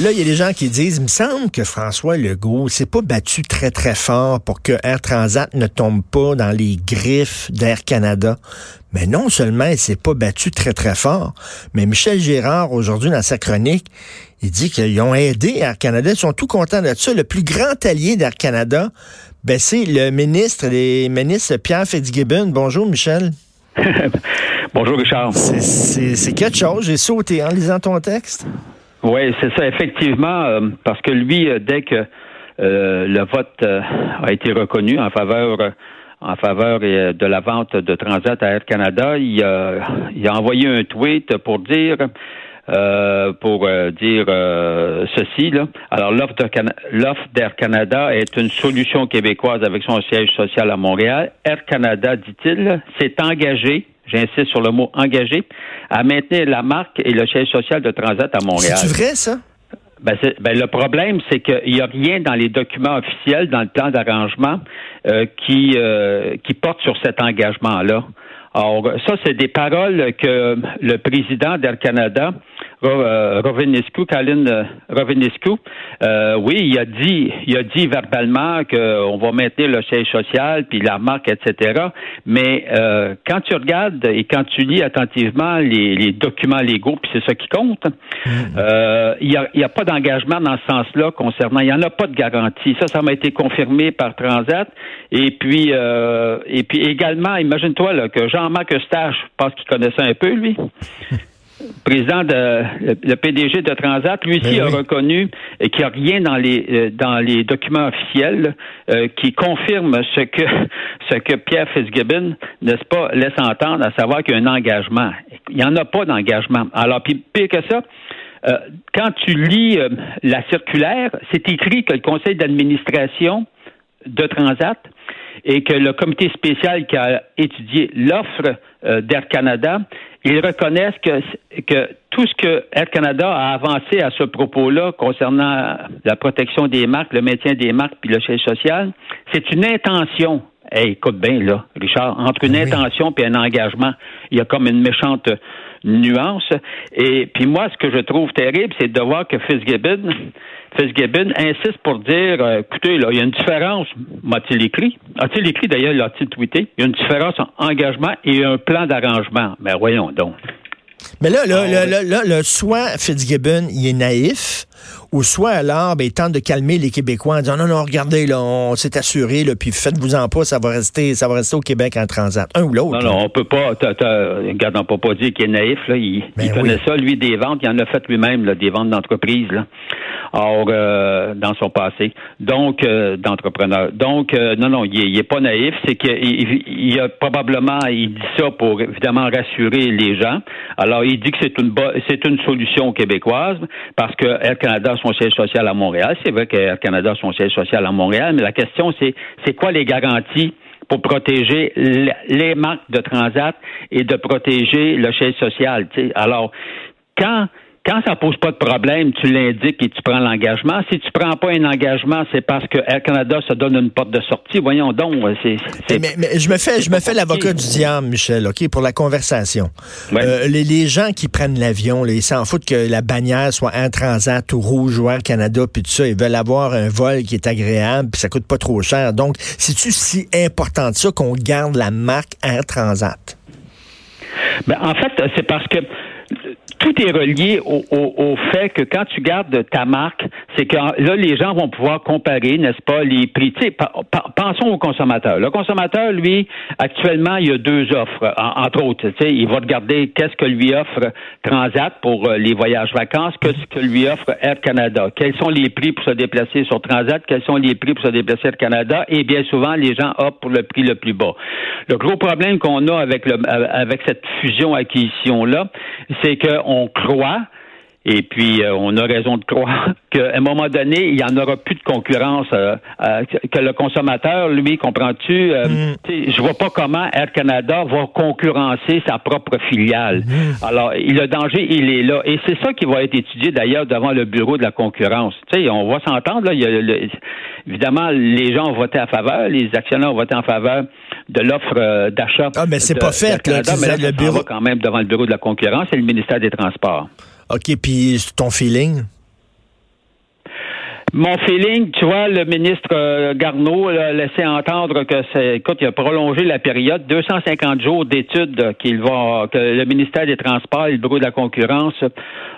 Là, il y a des gens qui disent, il me semble que François Legault s'est pas battu très, très fort pour que Air Transat ne tombe pas dans les griffes d'Air Canada. Mais non seulement il s'est pas battu très, très fort, mais Michel Gérard, aujourd'hui, dans sa chronique, il dit qu'ils ont aidé Air Canada. Ils sont tout contents de ça. Le plus grand allié d'Air Canada, ben, c'est le ministre des ministres Pierre Fitzgibbon. Bonjour, Michel. Bonjour, Richard. C'est quelque chose. J'ai sauté en lisant ton texte. Oui, c'est ça, effectivement, euh, parce que lui, euh, dès que euh, le vote a été reconnu en faveur en faveur de la vente de Transat à Air Canada, il a, il a envoyé un tweet pour dire euh, pour euh, dire euh, ceci. Là. Alors, l'offre d'Air Canada est une solution québécoise avec son siège social à Montréal. Air Canada, dit-il, s'est engagé j'insiste sur le mot engagé, à maintenir la marque et le siège social de Transat à Montréal. C'est vrai, ça? Ben, ben, le problème, c'est qu'il n'y a rien dans les documents officiels, dans le plan d'arrangement, qui, qui porte sur cet engagement-là. Alors, ça, c'est des paroles que le président d'Air Canada euh, Rovinescu, Colin euh, Rovinescu, euh, oui, il a dit, il a dit verbalement qu'on va maintenir le siège social, puis la marque, etc. Mais euh, quand tu regardes et quand tu lis attentivement les, documents légaux, puis c'est ça qui compte, mm. il n'y a, y a, pas d'engagement dans ce sens-là concernant. Il n'y en a pas de garantie. Ça, ça m'a été confirmé par Transat. Et puis, et puis également, imagine-toi que Jean-Marc Eustache, je pense qu'il connaissait un peu lui président de le, PDG de Transat, lui aussi ben a reconnu qu'il n'y a rien dans les euh, dans les documents officiels euh, qui confirme ce que ce que Pierre Fitzgibbon, n'est-ce pas, laisse entendre, à savoir qu'il y a un engagement. Il n'y en a pas d'engagement. Alors, puis pire que ça, euh, quand tu lis la circulaire, c'est écrit que le conseil d'administration de Transat et que le comité spécial qui a étudié l'offre d'Air Canada ils reconnaissent que, que tout ce que Air Canada a avancé à ce propos-là concernant la protection des marques, le maintien des marques puis le chèque social, c'est une intention. Hey, écoute bien, là, Richard, entre une intention et un engagement, il y a comme une méchante nuance. Et puis moi, ce que je trouve terrible, c'est de voir que Fitzgibbon, Fitzgibbon insiste pour dire, euh, écoutez, là, il y a une différence, m'a-t-il écrit? A-t-il écrit d'ailleurs, l'a-t-il tweeté? Il y a une différence en engagement et un plan d'arrangement. Mais voyons donc. Mais là, là, ah, là, là, là, soit Fitzgibbon, il est naïf, ou soit alors, ben, il tente de calmer les Québécois en disant non, non, regardez, là, on s'est assuré, là, puis faites-vous en pas, ça va rester, ça va rester au Québec en transat. Un ou l'autre. Non, non, on peut pas, regarde, on peut pas dire qu'il est naïf, là. Il, ben connaît ça, lui, des ventes. Il en a fait lui-même, là, des ventes d'entreprise, là. Or, euh, dans son passé. Donc, euh, d'entrepreneur. Donc, euh, non, non, il est, pas naïf. C'est qu'il il, a probablement, il dit ça pour évidemment rassurer les gens. Alors, il dit que c'est une c'est une solution québécoise parce que Air Canada a son siège social à Montréal. C'est vrai qu'Air Canada a son siège social à Montréal, mais la question, c'est c'est quoi les garanties pour protéger les marques de Transat et de protéger le siège social. Alors, quand quand ça pose pas de problème, tu l'indiques et tu prends l'engagement. Si tu prends pas un engagement, c'est parce que Air Canada se donne une porte de sortie. Voyons donc, c'est. Mais, je me fais, je me fais l'avocat du diable, Michel, ok, pour la conversation. Euh, les, gens qui prennent l'avion, ils s'en foutent que la bannière soit Air Transat ou Rouge ou Air Canada, puis tout ça, ils veulent avoir un vol qui est agréable, puis ça coûte pas trop cher. Donc, c'est-tu si important de ça qu'on garde la marque Air Transat? Ben, en fait, c'est parce que tout est relié au, au, fait que quand tu gardes ta marque, c'est que là, les gens vont pouvoir comparer, n'est-ce pas, les prix. Tu sais, pensons au consommateur. Le consommateur, lui, actuellement, il y a deux offres, entre autres. Tu sais, il va regarder qu'est-ce que lui offre Transat pour euh, les voyages vacances, qu'est-ce que lui offre Air Canada. Quels sont les prix pour se déplacer sur Transat, quels sont les prix pour se déplacer Air Canada, et bien souvent, les gens optent pour le prix le plus bas. Le gros problème qu'on a avec, le, avec cette fusion-acquisition-là, c'est qu'on croit et puis, euh, on a raison de croire qu'à un moment donné, il n'y en aura plus de concurrence. Euh, euh, que le consommateur, lui, comprends-tu? Mm. Je vois pas comment Air Canada va concurrencer sa propre filiale. Mm. Alors, le danger, il est là. Et c'est ça qui va être étudié d'ailleurs devant le bureau de la concurrence. Tu sais, on va s'entendre. Là, évidemment, les gens ont voté en faveur, les actionnaires ont voté en faveur de l'offre d'achat. Ah, mais c'est pas fait. Canada, mais le bureau quand même devant le bureau de la concurrence et le ministère des Transports. OK, puis ton feeling? Mon feeling, tu vois, le ministre euh, Garneau a laissé entendre que c'est, écoute, il a prolongé la période, 250 jours d'études qu'il va, que le ministère des Transports et le Bureau de la concurrence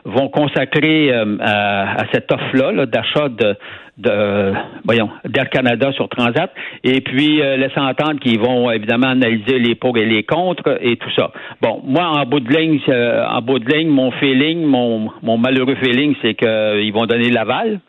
vont consacrer euh, à, cette offre-là d'achat de, de voyons d'Air Canada sur Transat et puis euh, laissant entendre qu'ils vont évidemment analyser les pour et les contre et tout ça. Bon, moi en bout de ligne, en bout de ligne, mon feeling, mon, mon malheureux feeling, c'est qu'ils vont donner l'aval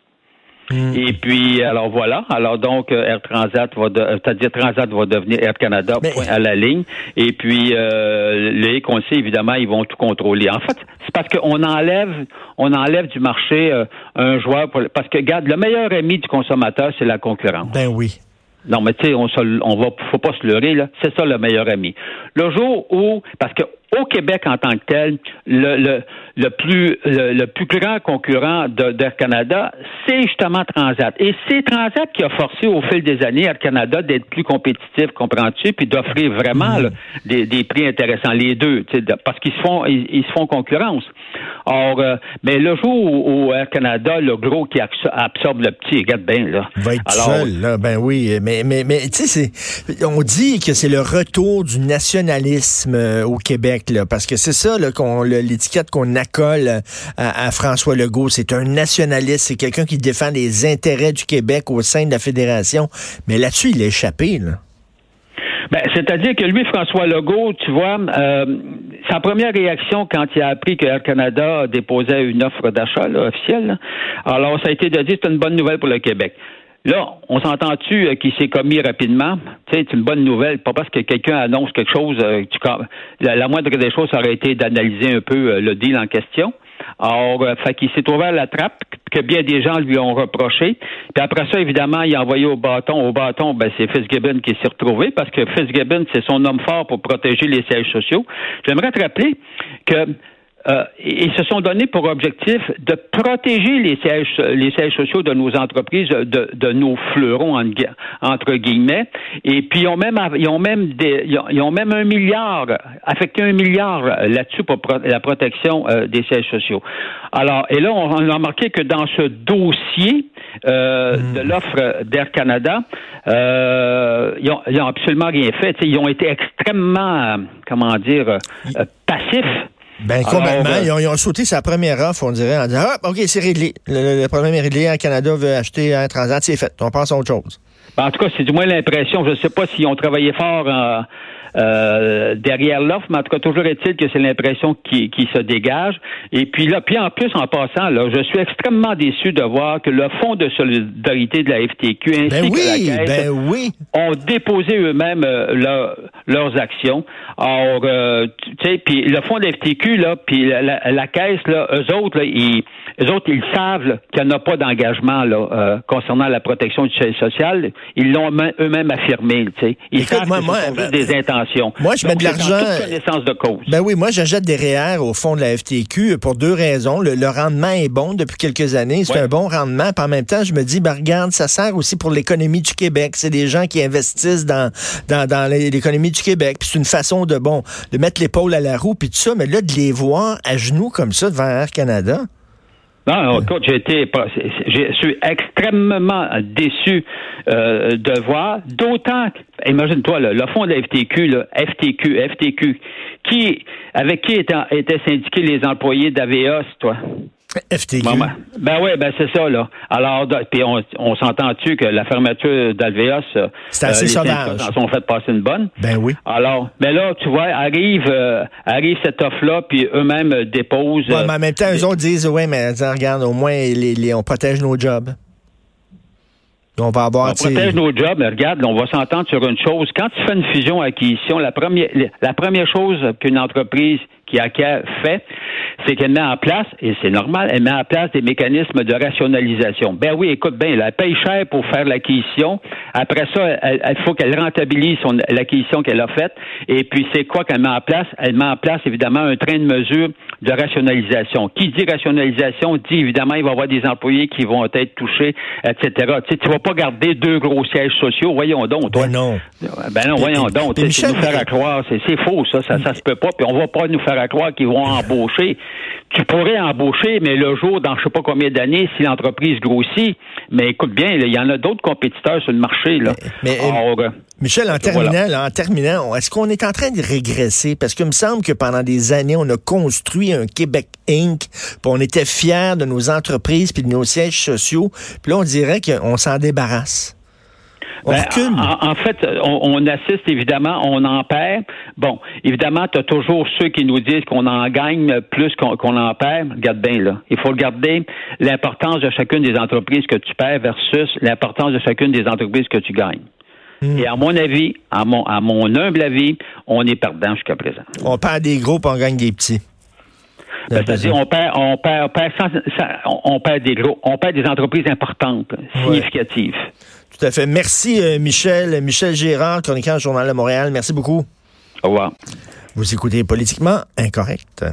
Mm. Et puis, alors voilà. Alors donc, euh, Air Transat va, euh, c'est-à-dire Transat va devenir Air Canada point à la ligne. Et puis, euh, les conseils, évidemment, ils vont tout contrôler. En fait, c'est parce qu'on enlève, on enlève du marché euh, un joueur. parce que, regarde, le meilleur ami du consommateur, c'est la concurrence. Ben oui. Non, mais tu sais, on, on va, faut pas se leurrer là. C'est ça le meilleur ami. Le jour où, parce que au Québec en tant que tel, le, le, le plus le, plus grand concurrent d'Air Canada, c'est justement Transat. Et c'est Transat qui a forcé au fil des années Air Canada d'être plus compétitif, comprends-tu, puis d'offrir vraiment des, des, prix intéressants, les deux, parce qu'ils se font ils, se font concurrence. Or, euh, mais le jour où, Air Canada, le gros qui absorbe le petit, regarde bien là. Va être seul, là, ben oui, mais mais mais tu sais, on dit que c'est le retour du nationalisme euh, au Québec parce que c'est ça l'étiquette qu'on accole à, François Legault, c'est un nationaliste, c'est quelqu'un qui défend les intérêts du Québec au sein de la fédération, mais là-dessus il a échappé. Ben, c'est-à-dire que lui, François Legault, tu vois, euh, sa première réaction quand il a appris que Air Canada déposait une offre d'achat officielle, alors ça a été de dire c'est une bonne nouvelle pour le Québec. Là, on s'entend-tu euh, qu'il s'est commis rapidement? Tu c'est une bonne nouvelle. Pas parce que quelqu'un annonce quelque chose, euh, la, moindre des choses, aurait été d'analyser un peu euh, le deal en question. Alors, fait qu'il s'est ouvert la trappe que bien des gens lui ont reproché. Puis après ça, évidemment, il a envoyé au bâton. Au bâton, ben, c'est Fitzgibbon qui s'est retrouvé parce que Fitzgibbon, c'est son homme fort pour protéger les sièges sociaux. J'aimerais te rappeler que euh, ils se sont donnés pour objectif de protéger les sièges, les sièges sociaux de nos entreprises, de, de nos fleurons entre guillemets. Et puis ils ont même, ils ont même, des, ils ont même un milliard, affecté un milliard là-dessus pour la protection euh, des sièges sociaux. Alors, et là, on, a remarqué que dans ce dossier euh, de hmm. l'offre d'Air Canada, ils, ont, ils ont absolument rien fait. ils ont été extrêmement, comment dire, passifs ben, complètement. Ben, ils, ont, ils, ont, sauté sa première offre, on dirait, en disant, ah, OK, c'est réglé. Le, problème est réglé. Un Canada veut acheter un Transat, c'est fait. On passe à autre chose. Ben, en tout cas, c'est du moins l'impression. Je ne sais pas s'ils ont travaillé fort en euh, derrière l'offre, mais en tout cas, toujours est-il que c'est l'impression qui, qui, se dégage. Et puis là, puis en plus, en passant, là, je suis extrêmement déçu de voir que le Fonds de solidarité de la FTQ ainsi ben que la Caisse ben oui. ont déposé eux-mêmes euh, leurs actions. Alors, euh, tu sais, puis le Fonds de la FTQ, là, puis la, Caisse, là, eux autres, là, ils, eux autres, ils savent qu'il n'y en a pas d'engagement là, euh, concernant la protection du social. Ils l'ont eux-mêmes affirmé. Tu sais. Ils savent que moi, sont des intentions. Moi, je mets de l'argent. de cause. Ben oui, moi, j'achète des REER au fond de la FTQ pour deux raisons. Le, rendement est bon depuis quelques années. C'est un bon rendement. Puis en même temps, je me dis, ben regarde, ça sert aussi pour l'économie du Québec. C'est des gens qui investissent dans, dans, l'économie du Québec. Puis c'est une façon de, bon, de mettre l'épaule à la roue, puis tout ça. Mais là, de les voir à genoux comme ça devant Air Canada. Non, écoute, j'ai été, je suis extrêmement déçu euh, de voir, d'autant, imagine-toi, le, fond de la FTQ, là, FTQ, FTQ, qui, avec qui étaient syndiqués les employés d'AVEOS, toi? FTQ. ben oui, ben c'est ça, là. Alors, puis on, s'entend-tu que la fermeture d'Alveos, euh, c'est assez euh, sauvage. sont fait passer une bonne? Ben oui. Alors, mais ben là, tu vois, arrive, euh, arrive cette offre-là, puis eux-mêmes déposent. Ouais, mais en même temps, eux autres disent, ouais, mais regarde, au moins, les, on protège nos jobs. On va avoir. On protège nos jobs, mais regarde, on va s'entendre sur une chose. Quand tu fais une fusion-acquisition, la première, la première chose qu'une entreprise qui acquiert fait, c'est qu'elle met en place, et c'est normal, elle met en place des mécanismes de rationalisation. Ben oui, écoute bien, elle paye cher pour faire l'acquisition. Après ça, il faut qu'elle rentabilise l'acquisition qu'elle a faite. Et puis, c'est quoi qu'elle met en place? Elle met en place, évidemment, un train de mesure de rationalisation. Qui dit rationalisation dit, évidemment, il va y avoir des employés qui vont être touchés, etc. Tu sais, tu vas pas garder deux gros sièges sociaux. Voyons donc, toi. Ben non. Ben non, voyons donc. C'est nous faire croire. C'est faux, ça. Ça, ça se peut pas. Puis on va pas nous faire faire croire qu'ils vont embaucher. Tu pourrais embaucher, mais le jour, dans je sais pas combien d'années, si l'entreprise grossit, mais écoute bien, il y en a d'autres compétiteurs sur le marché. Là. Mais, euh, Michel, en terminant, en terminant, est-ce qu'on est en train de régresser? Parce qu'il me semble que pendant des années, on a construit un Québec Inc., puis on était fiers de nos entreprises puis de nos sièges sociaux, puis là, on dirait qu'on s'en débarrasse. Ben, en, fait, on, assiste évidemment, on en perd. Bon, évidemment, tu as toujours ceux qui nous disent qu'on en gagne plus qu'on en perd. Regarde bien, là. Il faut regarder l'importance de chacune des entreprises que tu perds versus l'importance de chacune des entreprises que tu gagnes. Hmm. Et à mon avis, à mon, à mon humble avis, on est perdant jusqu'à présent. On perd des gros, puis on gagne des petits. Ben, c'est-à-dire, on perd, on perd, on perd, des gros, on perd des entreprises importantes, significatives. Tout à fait. Merci, euh, Michel. Michel Gérard, chroniqueur Journal de Montréal. Merci beaucoup. Au revoir. Vous écoutez Politiquement Incorrect.